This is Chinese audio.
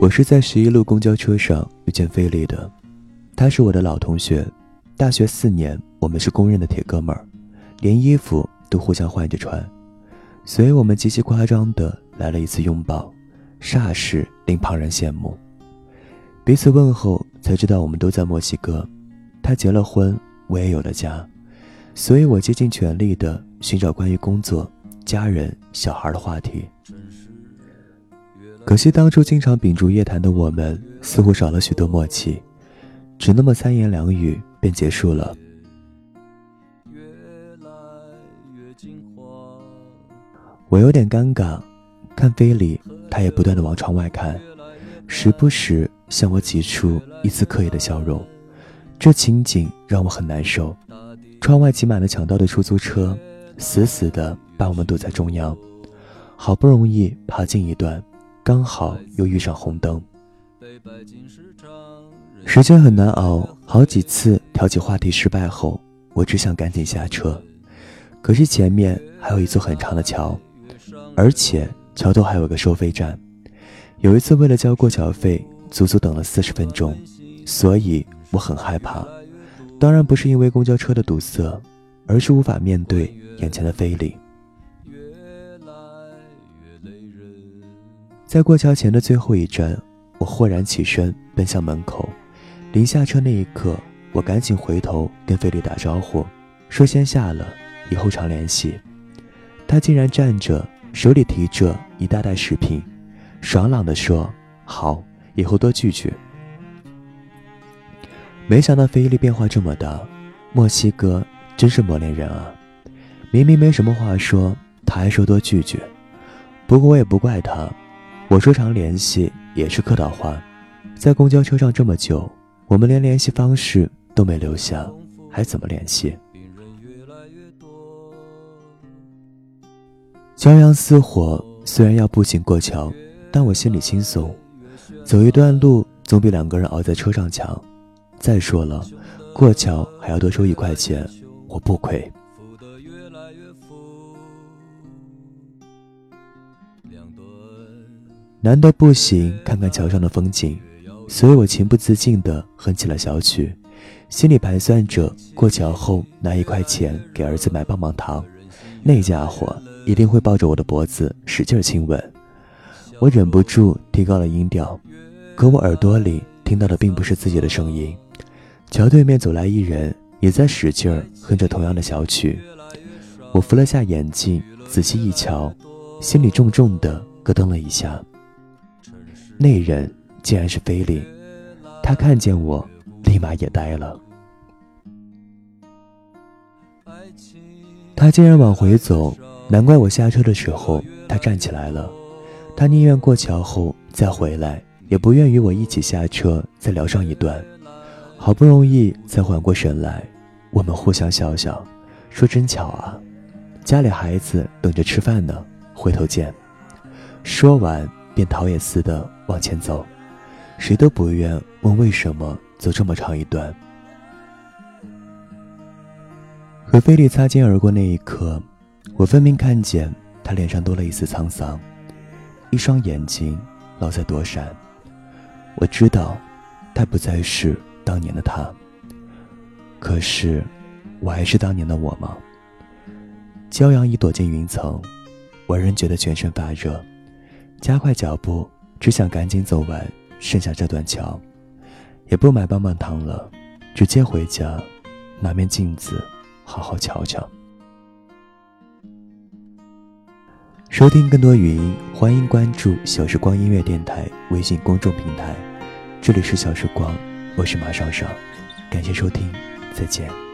我是在十一路公交车上遇见菲利的，他是我的老同学，大学四年我们是公认的铁哥们儿，连衣服都互相换着穿，所以我们极其夸张的来了一次拥抱，霎时令旁人羡慕。彼此问候才知道我们都在墨西哥，他结了婚，我也有了家，所以我竭尽全力的寻找关于工作、家人、小孩的话题。可惜当初经常秉烛夜谈的我们，似乎少了许多默契，只那么三言两语便结束了。越来越我有点尴尬，看菲里，他也不断的往窗外看，时不时向我挤出一丝刻意的笑容，这情景让我很难受。窗外挤满了抢道的出租车，死死的把我们堵在中央，好不容易爬进一段。刚好又遇上红灯，时间很难熬。好几次挑起话题失败后，我只想赶紧下车。可是前面还有一座很长的桥，而且桥头还有个收费站。有一次为了交过桥费，足足等了四十分钟，所以我很害怕。当然不是因为公交车的堵塞，而是无法面对眼前的非礼。在过桥前的最后一站，我豁然起身奔向门口。临下车那一刻，我赶紧回头跟菲利打招呼，说先下了，以后常联系。他竟然站着，手里提着一大袋食品，爽朗地说：“好，以后多聚聚。”没想到菲利变化这么大，墨西哥真是磨练人啊！明明没什么话说，他还说多聚聚。不过我也不怪他。我说常联系也是客套话，在公交车上这么久，我们连联系方式都没留下，还怎么联系？骄阳似火，虽然要步行过桥，但我心里轻松。走一段路总比两个人熬在车上强。再说了，过桥还要多收一块钱，我不亏。难得步行看看桥上的风景，所以我情不自禁地哼起了小曲，心里盘算着过桥后拿一块钱给儿子买棒棒糖，那家伙一定会抱着我的脖子使劲亲吻。我忍不住提高了音调，可我耳朵里听到的并不是自己的声音。桥对面走来一人，也在使劲哼着同样的小曲。我扶了下眼镜，仔细一瞧，心里重重的咯噔了一下。那人竟然是菲利，他看见我，立马也呆了。他竟然往回走，难怪我下车的时候他站起来了。他宁愿过桥后再回来，也不愿与我一起下车再聊上一段。好不容易才缓过神来，我们互相笑笑，说真巧啊，家里孩子等着吃饭呢，回头见。说完。便逃也似的往前走，谁都不愿问为什么走这么长一段。和菲利擦肩而过那一刻，我分明看见他脸上多了一丝沧桑，一双眼睛老在躲闪。我知道，他不再是当年的他。可是，我还是当年的我吗？骄阳已躲进云层，我仍觉得全身发热。加快脚步，只想赶紧走完剩下这段桥，也不买棒棒糖了，直接回家，拿面镜子好好瞧瞧。收听更多语音，欢迎关注“小时光音乐电台”微信公众平台。这里是小时光，我是马双双，感谢收听，再见。